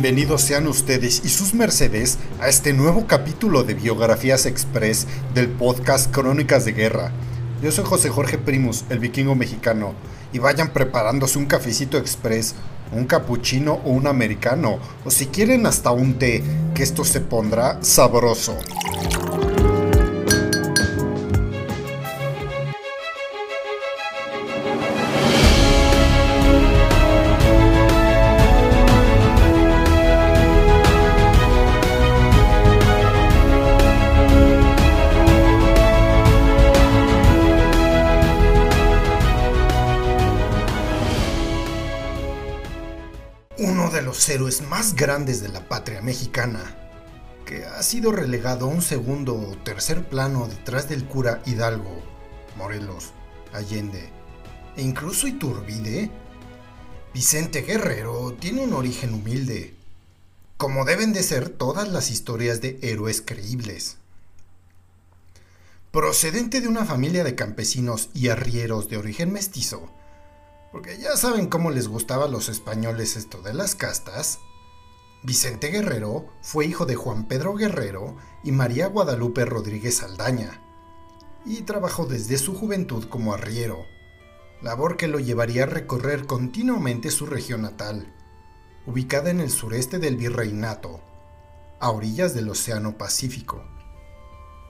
Bienvenidos sean ustedes y sus mercedes a este nuevo capítulo de Biografías Express del podcast Crónicas de Guerra. Yo soy José Jorge Primus, el vikingo mexicano, y vayan preparándose un cafecito express, un cappuccino o un americano, o si quieren hasta un té, que esto se pondrá sabroso. Los héroes más grandes de la patria mexicana, que ha sido relegado a un segundo o tercer plano detrás del cura Hidalgo, Morelos, Allende e incluso Iturbide, Vicente Guerrero tiene un origen humilde, como deben de ser todas las historias de héroes creíbles. Procedente de una familia de campesinos y arrieros de origen mestizo, porque ya saben cómo les gustaba a los españoles esto de las castas, Vicente Guerrero fue hijo de Juan Pedro Guerrero y María Guadalupe Rodríguez Saldaña, y trabajó desde su juventud como arriero, labor que lo llevaría a recorrer continuamente su región natal, ubicada en el sureste del Virreinato, a orillas del Océano Pacífico.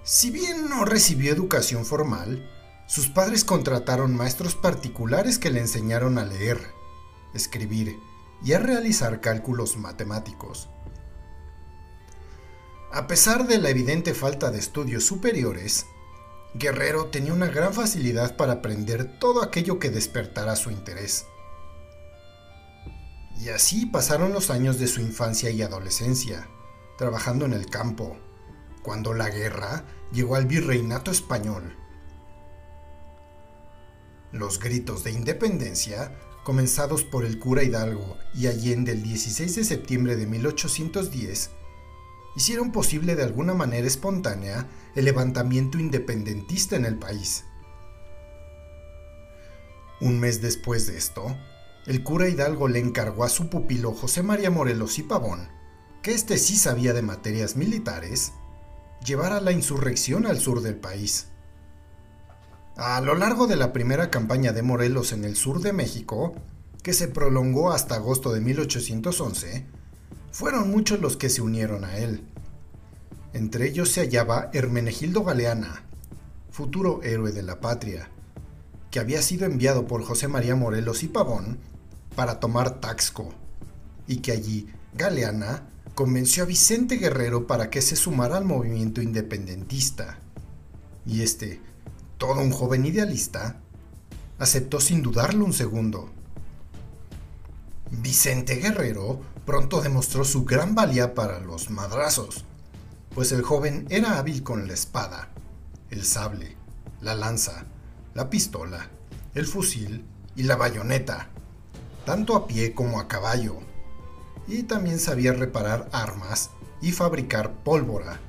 Si bien no recibió educación formal, sus padres contrataron maestros particulares que le enseñaron a leer, escribir y a realizar cálculos matemáticos. A pesar de la evidente falta de estudios superiores, Guerrero tenía una gran facilidad para aprender todo aquello que despertara su interés. Y así pasaron los años de su infancia y adolescencia, trabajando en el campo, cuando la guerra llegó al virreinato español. Los gritos de independencia, comenzados por el cura Hidalgo y Allende el 16 de septiembre de 1810, hicieron posible de alguna manera espontánea el levantamiento independentista en el país. Un mes después de esto, el cura Hidalgo le encargó a su pupilo José María Morelos y Pavón, que éste sí sabía de materias militares, llevar a la insurrección al sur del país. A lo largo de la primera campaña de Morelos en el sur de México, que se prolongó hasta agosto de 1811, fueron muchos los que se unieron a él. Entre ellos se hallaba Hermenegildo Galeana, futuro héroe de la patria, que había sido enviado por José María Morelos y Pavón para tomar Taxco, y que allí Galeana convenció a Vicente Guerrero para que se sumara al movimiento independentista. Y este, todo un joven idealista, aceptó sin dudarlo un segundo. Vicente Guerrero pronto demostró su gran valía para los madrazos, pues el joven era hábil con la espada, el sable, la lanza, la pistola, el fusil y la bayoneta, tanto a pie como a caballo, y también sabía reparar armas y fabricar pólvora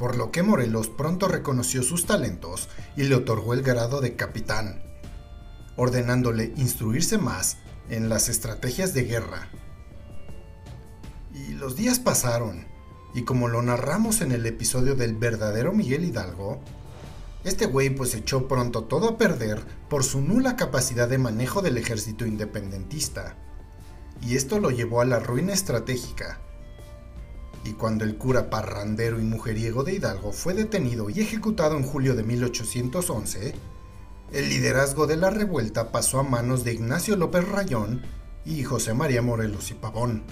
por lo que Morelos pronto reconoció sus talentos y le otorgó el grado de capitán, ordenándole instruirse más en las estrategias de guerra. Y los días pasaron, y como lo narramos en el episodio del verdadero Miguel Hidalgo, este güey pues echó pronto todo a perder por su nula capacidad de manejo del ejército independentista, y esto lo llevó a la ruina estratégica, y cuando el cura parrandero y mujeriego de Hidalgo fue detenido y ejecutado en julio de 1811, el liderazgo de la revuelta pasó a manos de Ignacio López Rayón y José María Morelos y Pavón,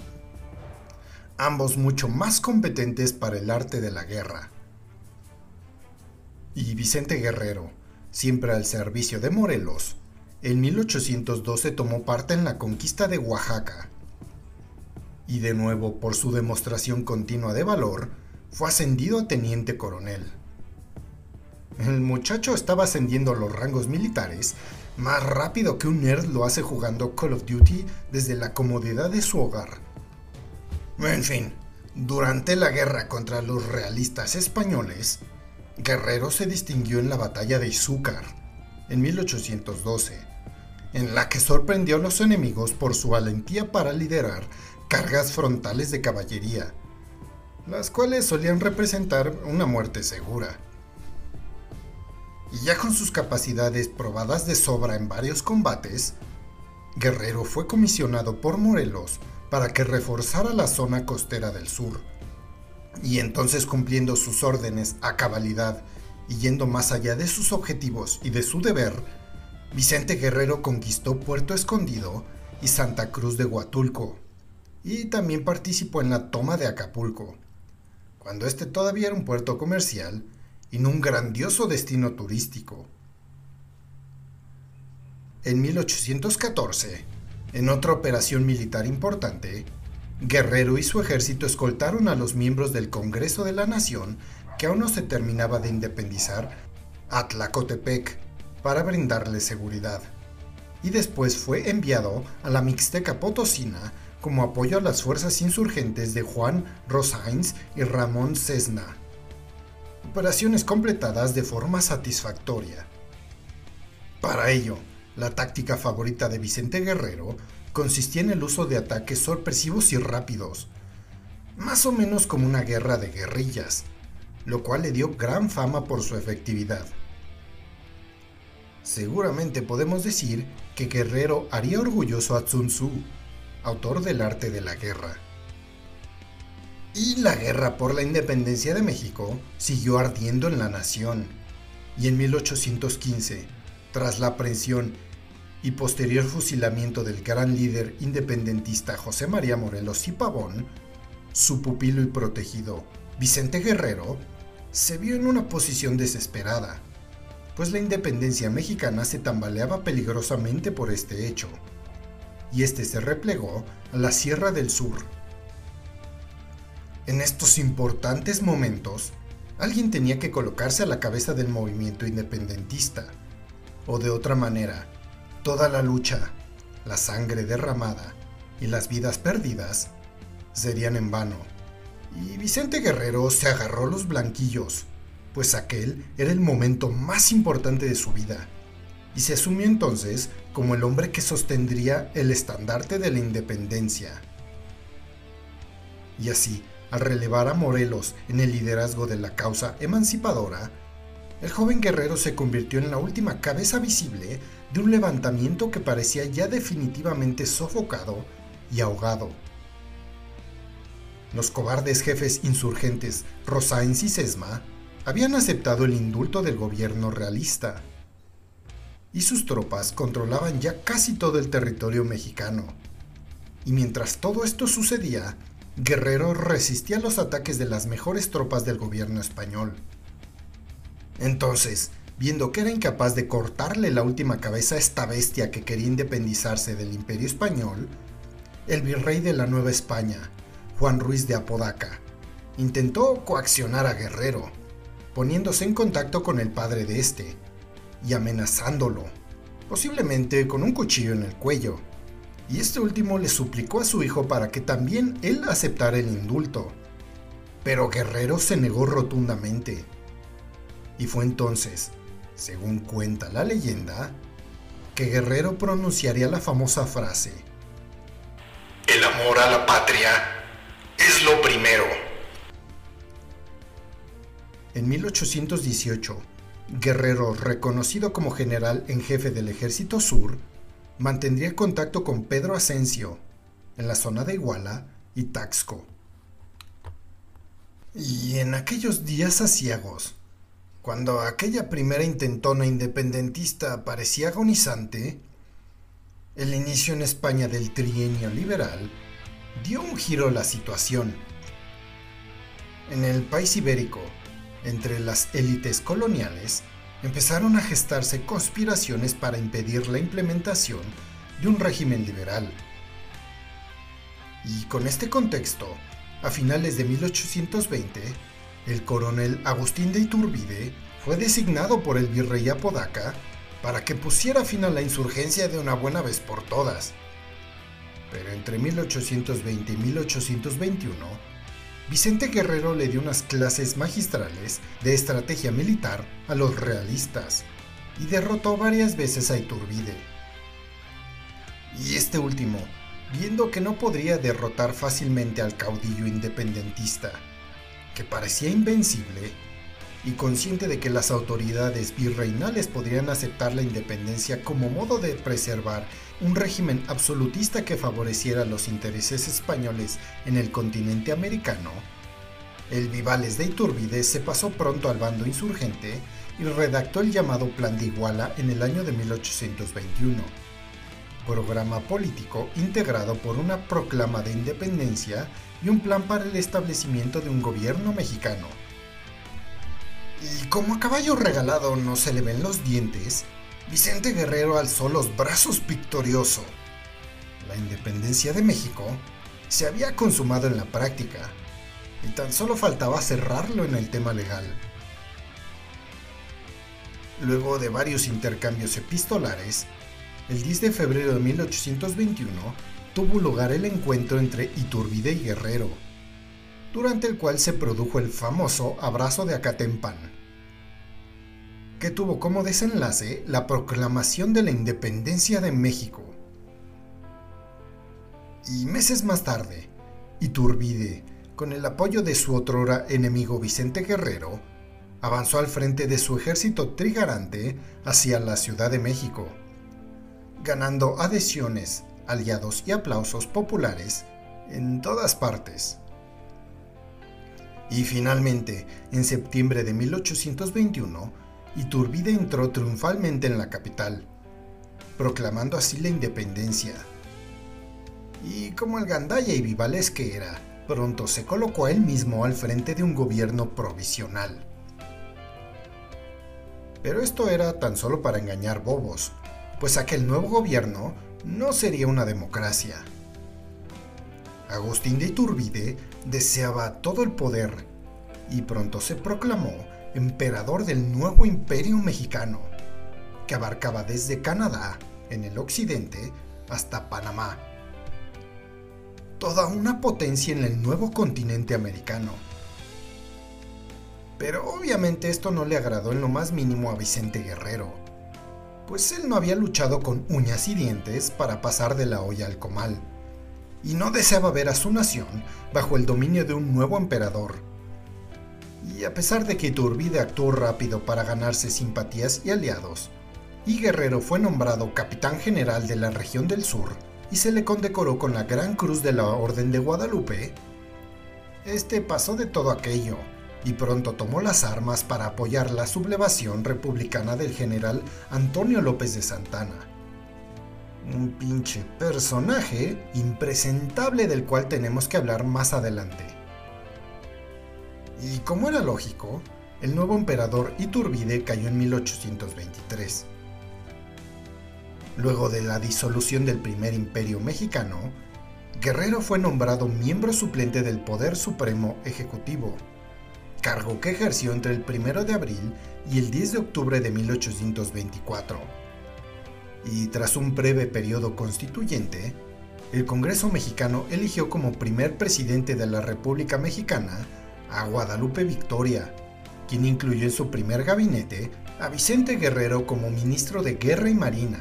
ambos mucho más competentes para el arte de la guerra. Y Vicente Guerrero, siempre al servicio de Morelos, en 1812 tomó parte en la conquista de Oaxaca, y de nuevo por su demostración continua de valor, fue ascendido a teniente coronel. El muchacho estaba ascendiendo los rangos militares más rápido que un nerd lo hace jugando Call of Duty desde la comodidad de su hogar. En fin, durante la guerra contra los realistas españoles, Guerrero se distinguió en la batalla de Izúcar, en 1812, en la que sorprendió a los enemigos por su valentía para liderar cargas frontales de caballería, las cuales solían representar una muerte segura. Y ya con sus capacidades probadas de sobra en varios combates, Guerrero fue comisionado por Morelos para que reforzara la zona costera del sur. Y entonces cumpliendo sus órdenes a cabalidad y yendo más allá de sus objetivos y de su deber, Vicente Guerrero conquistó Puerto Escondido y Santa Cruz de Huatulco, y también participó en la toma de Acapulco, cuando este todavía era un puerto comercial y no un grandioso destino turístico. En 1814, en otra operación militar importante, Guerrero y su ejército escoltaron a los miembros del Congreso de la Nación que aún no se terminaba de independizar a Tlacotepec para brindarle seguridad. Y después fue enviado a la Mixteca Potosina como apoyo a las fuerzas insurgentes de Juan Rosains y Ramón Cesna. Operaciones completadas de forma satisfactoria. Para ello, la táctica favorita de Vicente Guerrero consistía en el uso de ataques sorpresivos y rápidos, más o menos como una guerra de guerrillas, lo cual le dio gran fama por su efectividad. Seguramente podemos decir que Guerrero haría orgulloso a Sun Tzu, autor del arte de la guerra. Y la guerra por la independencia de México siguió ardiendo en la nación. Y en 1815, tras la aprehensión y posterior fusilamiento del gran líder independentista José María Morelos y Pavón, su pupilo y protegido, Vicente Guerrero, se vio en una posición desesperada pues la independencia mexicana se tambaleaba peligrosamente por este hecho, y este se replegó a la Sierra del Sur. En estos importantes momentos, alguien tenía que colocarse a la cabeza del movimiento independentista, o de otra manera, toda la lucha, la sangre derramada y las vidas perdidas serían en vano. Y Vicente Guerrero se agarró los blanquillos pues aquel era el momento más importante de su vida, y se asumió entonces como el hombre que sostendría el estandarte de la independencia. Y así, al relevar a Morelos en el liderazgo de la causa emancipadora, el joven guerrero se convirtió en la última cabeza visible de un levantamiento que parecía ya definitivamente sofocado y ahogado. Los cobardes jefes insurgentes Rosáins y Sesma habían aceptado el indulto del gobierno realista y sus tropas controlaban ya casi todo el territorio mexicano. Y mientras todo esto sucedía, Guerrero resistía los ataques de las mejores tropas del gobierno español. Entonces, viendo que era incapaz de cortarle la última cabeza a esta bestia que quería independizarse del imperio español, el virrey de la Nueva España, Juan Ruiz de Apodaca, intentó coaccionar a Guerrero, poniéndose en contacto con el padre de este y amenazándolo, posiblemente con un cuchillo en el cuello. Y este último le suplicó a su hijo para que también él aceptara el indulto. Pero Guerrero se negó rotundamente. Y fue entonces, según cuenta la leyenda, que Guerrero pronunciaría la famosa frase, El amor a la patria es lo primero. En 1818, Guerrero, reconocido como general en jefe del Ejército Sur, mantendría contacto con Pedro Asensio en la zona de Iguala y Taxco. Y en aquellos días asiagos, cuando aquella primera intentona independentista parecía agonizante, el inicio en España del trienio liberal dio un giro a la situación. En el país ibérico, entre las élites coloniales, empezaron a gestarse conspiraciones para impedir la implementación de un régimen liberal. Y con este contexto, a finales de 1820, el coronel Agustín de Iturbide fue designado por el virrey Apodaca para que pusiera fin a la insurgencia de una buena vez por todas. Pero entre 1820 y 1821, Vicente Guerrero le dio unas clases magistrales de estrategia militar a los realistas y derrotó varias veces a Iturbide. Y este último, viendo que no podría derrotar fácilmente al caudillo independentista, que parecía invencible, y consciente de que las autoridades virreinales podrían aceptar la independencia como modo de preservar un régimen absolutista que favoreciera los intereses españoles en el continente americano, el Vivales de Iturbide se pasó pronto al bando insurgente y redactó el llamado Plan de Iguala en el año de 1821 programa político integrado por una proclama de independencia y un plan para el establecimiento de un gobierno mexicano. Y como a caballo regalado no se le ven los dientes, Vicente Guerrero alzó los brazos victorioso. La independencia de México se había consumado en la práctica y tan solo faltaba cerrarlo en el tema legal. Luego de varios intercambios epistolares, el 10 de febrero de 1821 tuvo lugar el encuentro entre Iturbide y Guerrero, durante el cual se produjo el famoso Abrazo de Acatempan, que tuvo como desenlace la proclamación de la independencia de México. Y meses más tarde, Iturbide, con el apoyo de su otrora enemigo Vicente Guerrero, avanzó al frente de su ejército trigarante hacia la Ciudad de México ganando adhesiones, aliados y aplausos populares en todas partes. Y finalmente, en septiembre de 1821, Iturbide entró triunfalmente en la capital, proclamando así la independencia. Y como el gandaya y vivales que era, pronto se colocó él mismo al frente de un gobierno provisional. Pero esto era tan solo para engañar bobos, pues aquel nuevo gobierno no sería una democracia. Agustín de Iturbide deseaba todo el poder y pronto se proclamó emperador del nuevo imperio mexicano, que abarcaba desde Canadá, en el occidente, hasta Panamá. Toda una potencia en el nuevo continente americano. Pero obviamente esto no le agradó en lo más mínimo a Vicente Guerrero, pues él no había luchado con uñas y dientes para pasar de la olla al comal, y no deseaba ver a su nación bajo el dominio de un nuevo emperador. Y a pesar de que Iturbide actuó rápido para ganarse simpatías y aliados, y Guerrero fue nombrado capitán general de la región del sur y se le condecoró con la Gran Cruz de la Orden de Guadalupe, este pasó de todo aquello y pronto tomó las armas para apoyar la sublevación republicana del general Antonio López de Santana. Un pinche personaje impresentable del cual tenemos que hablar más adelante. Y como era lógico, el nuevo emperador Iturbide cayó en 1823. Luego de la disolución del primer imperio mexicano, Guerrero fue nombrado miembro suplente del Poder Supremo Ejecutivo cargo que ejerció entre el 1 de abril y el 10 de octubre de 1824. Y tras un breve periodo constituyente, el Congreso mexicano eligió como primer presidente de la República Mexicana a Guadalupe Victoria, quien incluyó en su primer gabinete a Vicente Guerrero como ministro de Guerra y Marina,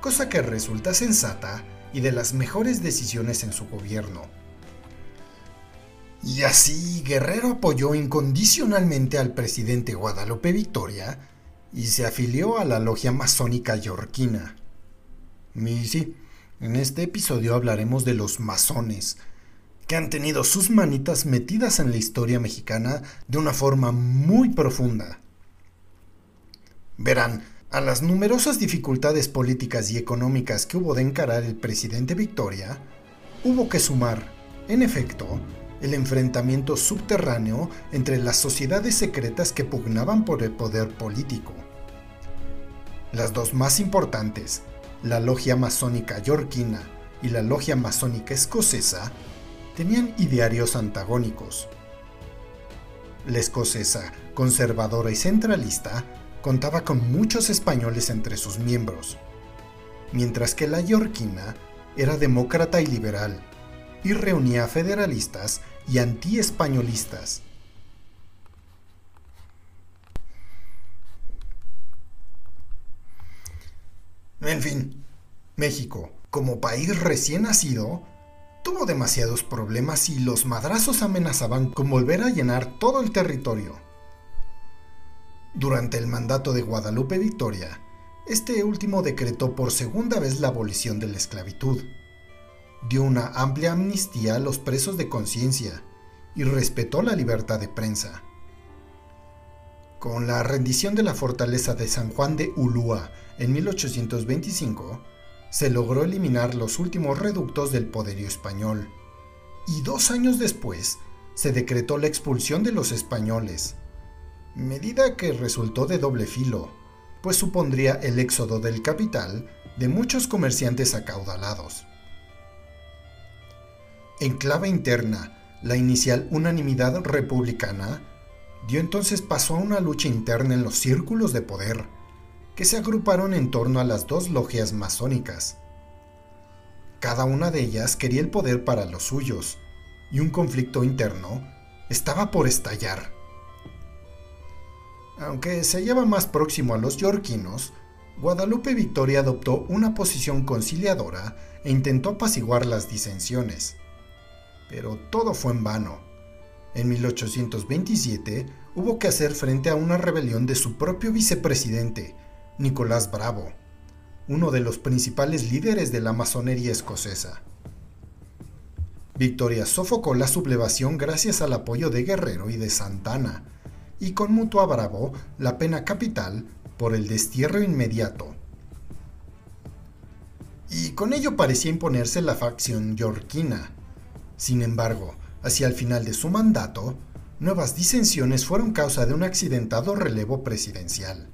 cosa que resulta sensata y de las mejores decisiones en su gobierno. Y así Guerrero apoyó incondicionalmente al presidente Guadalupe Victoria y se afilió a la logia masónica yorquina. Y sí, en este episodio hablaremos de los masones, que han tenido sus manitas metidas en la historia mexicana de una forma muy profunda. Verán, a las numerosas dificultades políticas y económicas que hubo de encarar el presidente Victoria, hubo que sumar, en efecto, el enfrentamiento subterráneo entre las sociedades secretas que pugnaban por el poder político. Las dos más importantes, la logia masónica yorquina y la logia masónica escocesa, tenían idearios antagónicos. La escocesa, conservadora y centralista, contaba con muchos españoles entre sus miembros, mientras que la yorquina era demócrata y liberal, y reunía federalistas y antiespañolistas. En fin, México, como país recién nacido, tuvo demasiados problemas y los madrazos amenazaban con volver a llenar todo el territorio. Durante el mandato de Guadalupe Victoria, este último decretó por segunda vez la abolición de la esclavitud. Dio una amplia amnistía a los presos de conciencia y respetó la libertad de prensa. Con la rendición de la fortaleza de San Juan de Ulúa en 1825, se logró eliminar los últimos reductos del poderío español, y dos años después se decretó la expulsión de los españoles, medida que resultó de doble filo, pues supondría el éxodo del capital de muchos comerciantes acaudalados. En clave interna, la inicial unanimidad republicana dio entonces paso a una lucha interna en los círculos de poder, que se agruparon en torno a las dos logias masónicas. Cada una de ellas quería el poder para los suyos, y un conflicto interno estaba por estallar. Aunque se hallaba más próximo a los yorquinos, Guadalupe Victoria adoptó una posición conciliadora e intentó apaciguar las disensiones. Pero todo fue en vano. En 1827 hubo que hacer frente a una rebelión de su propio vicepresidente, Nicolás Bravo, uno de los principales líderes de la masonería escocesa. Victoria sofocó la sublevación gracias al apoyo de Guerrero y de Santana, y conmutó a Bravo la pena capital por el destierro inmediato. Y con ello parecía imponerse la facción yorquina. Sin embargo, hacia el final de su mandato, nuevas disensiones fueron causa de un accidentado relevo presidencial.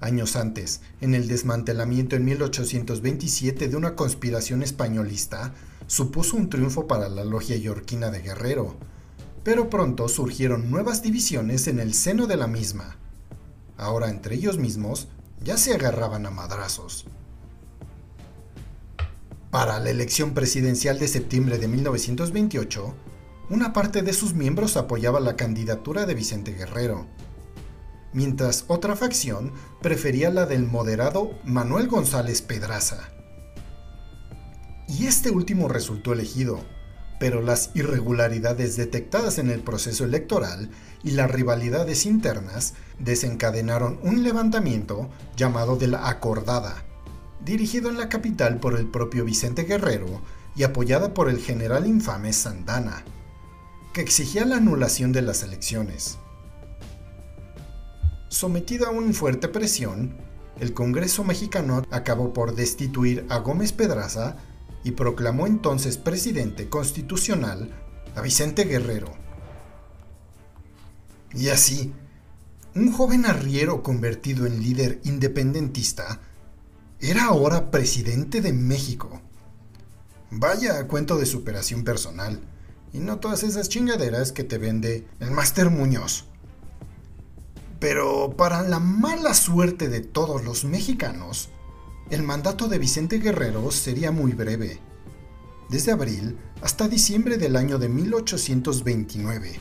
Años antes, en el desmantelamiento en 1827 de una conspiración españolista, supuso un triunfo para la logia yorquina de Guerrero, pero pronto surgieron nuevas divisiones en el seno de la misma. Ahora entre ellos mismos ya se agarraban a madrazos. Para la elección presidencial de septiembre de 1928, una parte de sus miembros apoyaba la candidatura de Vicente Guerrero, mientras otra facción prefería la del moderado Manuel González Pedraza. Y este último resultó elegido, pero las irregularidades detectadas en el proceso electoral y las rivalidades internas desencadenaron un levantamiento llamado de la Acordada, dirigido en la capital por el propio Vicente Guerrero y apoyada por el general infame Sandana, que exigía la anulación de las elecciones. Sometido a una fuerte presión, el Congreso mexicano acabó por destituir a Gómez Pedraza y proclamó entonces presidente constitucional a Vicente Guerrero. Y así, un joven arriero convertido en líder independentista era ahora presidente de México. Vaya cuento de superación personal, y no todas esas chingaderas que te vende el Máster Muñoz. Pero para la mala suerte de todos los mexicanos, el mandato de Vicente Guerrero sería muy breve, desde abril hasta diciembre del año de 1829.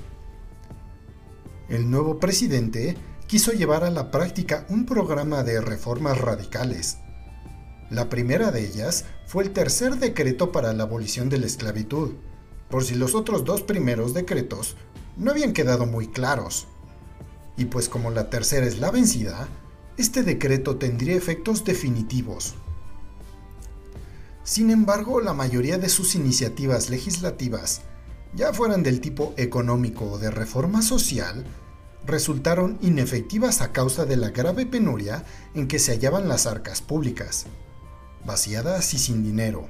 El nuevo presidente quiso llevar a la práctica un programa de reformas radicales. La primera de ellas fue el tercer decreto para la abolición de la esclavitud, por si los otros dos primeros decretos no habían quedado muy claros. Y pues como la tercera es la vencida, este decreto tendría efectos definitivos. Sin embargo, la mayoría de sus iniciativas legislativas, ya fueran del tipo económico o de reforma social, resultaron inefectivas a causa de la grave penuria en que se hallaban las arcas públicas, vaciadas y sin dinero.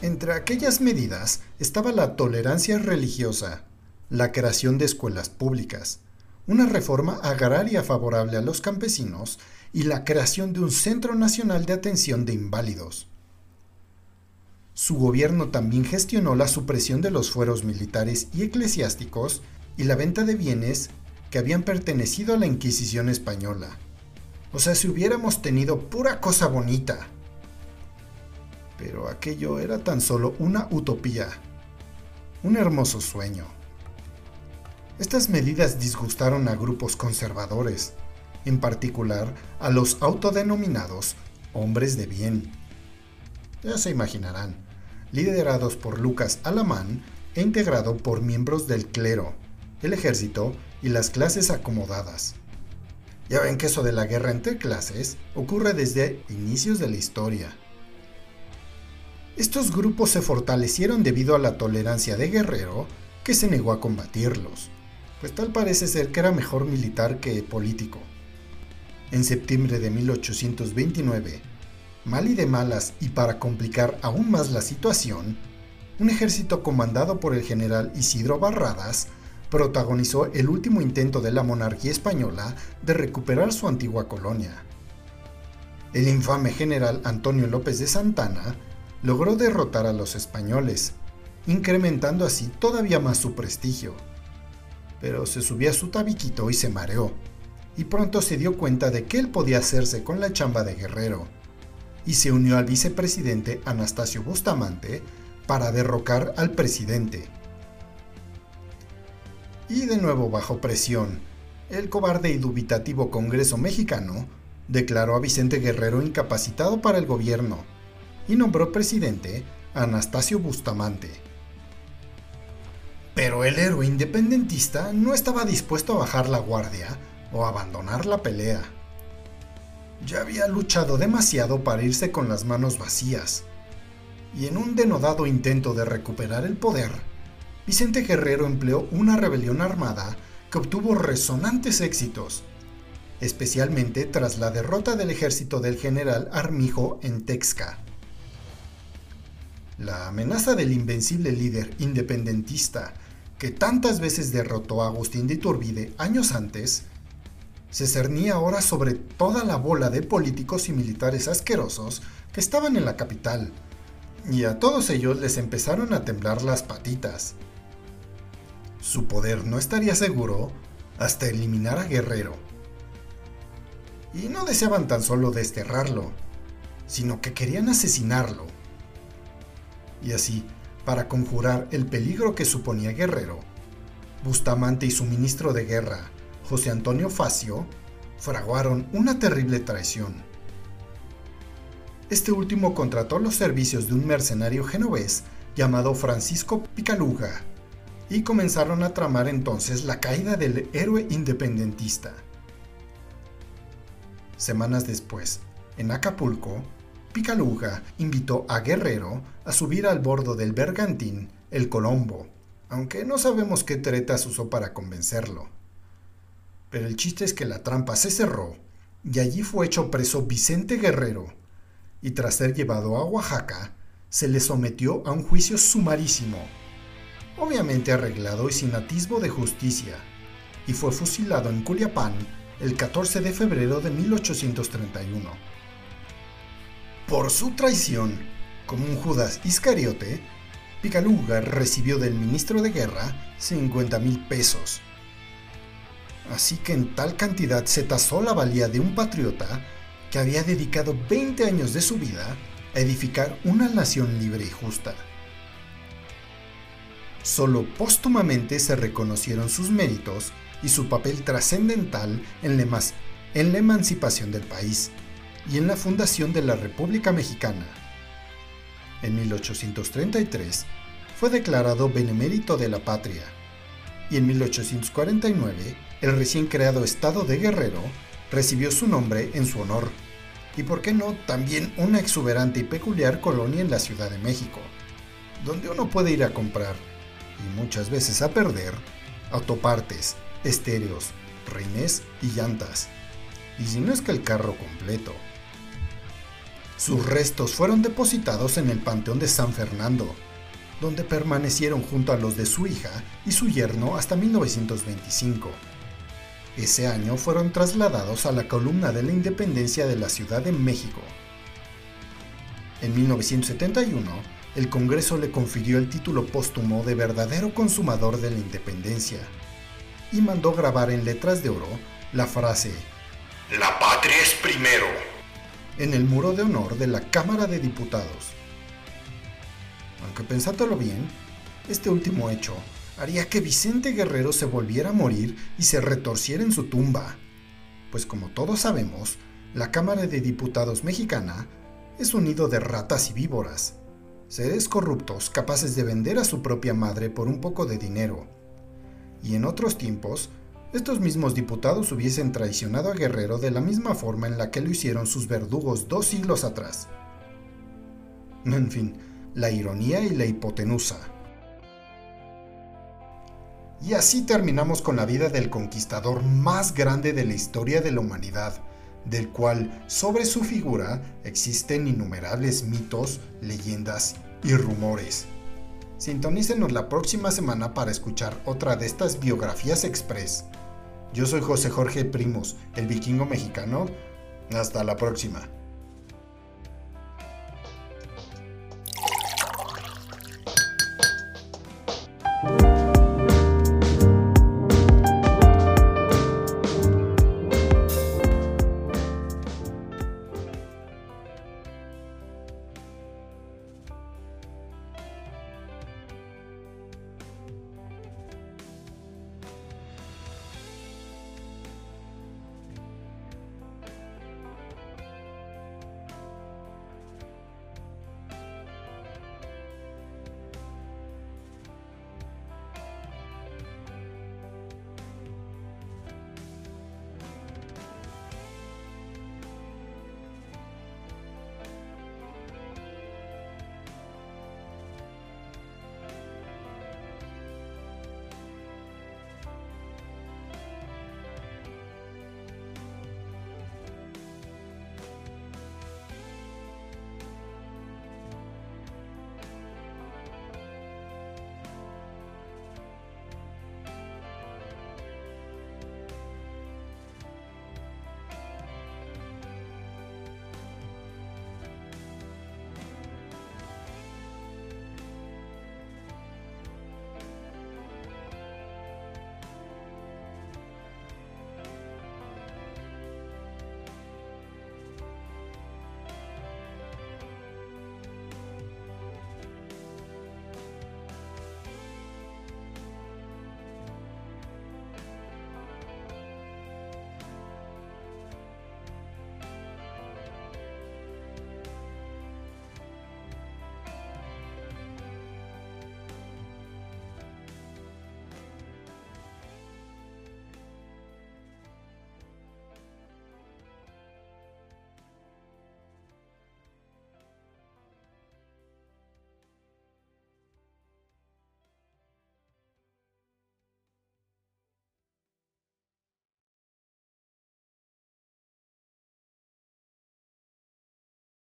Entre aquellas medidas estaba la tolerancia religiosa, la creación de escuelas públicas, una reforma agraria favorable a los campesinos y la creación de un Centro Nacional de Atención de Inválidos. Su gobierno también gestionó la supresión de los fueros militares y eclesiásticos y la venta de bienes que habían pertenecido a la Inquisición española. O sea, si hubiéramos tenido pura cosa bonita. Pero aquello era tan solo una utopía, un hermoso sueño. Estas medidas disgustaron a grupos conservadores, en particular a los autodenominados hombres de bien. Ya se imaginarán, liderados por Lucas Alamán e integrado por miembros del clero, el ejército y las clases acomodadas. Ya ven que eso de la guerra entre clases ocurre desde inicios de la historia. Estos grupos se fortalecieron debido a la tolerancia de Guerrero, que se negó a combatirlos, pues tal parece ser que era mejor militar que político. En septiembre de 1829, mal y de malas y para complicar aún más la situación, un ejército comandado por el general Isidro Barradas protagonizó el último intento de la monarquía española de recuperar su antigua colonia. El infame general Antonio López de Santana logró derrotar a los españoles, incrementando así todavía más su prestigio. Pero se subió a su tabiquito y se mareó, y pronto se dio cuenta de que él podía hacerse con la chamba de guerrero, y se unió al vicepresidente Anastasio Bustamante para derrocar al presidente. Y de nuevo bajo presión, el cobarde y dubitativo Congreso mexicano declaró a Vicente Guerrero incapacitado para el gobierno y nombró presidente Anastasio Bustamante. Pero el héroe independentista no estaba dispuesto a bajar la guardia o abandonar la pelea. Ya había luchado demasiado para irse con las manos vacías, y en un denodado intento de recuperar el poder, Vicente Guerrero empleó una rebelión armada que obtuvo resonantes éxitos, especialmente tras la derrota del ejército del general Armijo en Texca. La amenaza del invencible líder independentista que tantas veces derrotó a Agustín de Iturbide años antes, se cernía ahora sobre toda la bola de políticos y militares asquerosos que estaban en la capital, y a todos ellos les empezaron a temblar las patitas. Su poder no estaría seguro hasta eliminar a Guerrero. Y no deseaban tan solo desterrarlo, sino que querían asesinarlo y así, para conjurar el peligro que suponía Guerrero, Bustamante y su ministro de guerra, José Antonio Facio, fraguaron una terrible traición. Este último contrató los servicios de un mercenario genovés llamado Francisco Picaluga, y comenzaron a tramar entonces la caída del héroe independentista. Semanas después, en Acapulco, Picaluga invitó a Guerrero a subir al bordo del bergantín El Colombo, aunque no sabemos qué tretas usó para convencerlo. Pero el chiste es que la trampa se cerró y allí fue hecho preso Vicente Guerrero, y tras ser llevado a Oaxaca, se le sometió a un juicio sumarísimo, obviamente arreglado y sin atisbo de justicia, y fue fusilado en Culiapán el 14 de febrero de 1831. Por su traición, como un Judas Iscariote, Picaluga recibió del ministro de guerra 50 mil pesos. Así que en tal cantidad se tasó la valía de un patriota que había dedicado 20 años de su vida a edificar una nación libre y justa. Solo póstumamente se reconocieron sus méritos y su papel trascendental en, en la emancipación del país y en la fundación de la República Mexicana. En 1833 fue declarado Benemérito de la Patria y en 1849 el recién creado Estado de Guerrero recibió su nombre en su honor y, por qué no, también una exuberante y peculiar colonia en la Ciudad de México, donde uno puede ir a comprar, y muchas veces a perder, autopartes, estéreos, rines y llantas, y si no es que el carro completo. Sus restos fueron depositados en el Panteón de San Fernando, donde permanecieron junto a los de su hija y su yerno hasta 1925. Ese año fueron trasladados a la columna de la Independencia de la Ciudad de México. En 1971, el Congreso le confirió el título póstumo de verdadero consumador de la independencia y mandó grabar en letras de oro la frase La patria es primero en el muro de honor de la Cámara de Diputados. Aunque pensándolo bien, este último hecho haría que Vicente Guerrero se volviera a morir y se retorciera en su tumba, pues como todos sabemos, la Cámara de Diputados mexicana es un nido de ratas y víboras, seres corruptos capaces de vender a su propia madre por un poco de dinero. Y en otros tiempos, estos mismos diputados hubiesen traicionado a Guerrero de la misma forma en la que lo hicieron sus verdugos dos siglos atrás. En fin, la ironía y la hipotenusa. Y así terminamos con la vida del conquistador más grande de la historia de la humanidad, del cual sobre su figura existen innumerables mitos, leyendas y rumores. Sintonícenos la próxima semana para escuchar otra de estas biografías express. Yo soy José Jorge Primos, el vikingo mexicano. Hasta la próxima.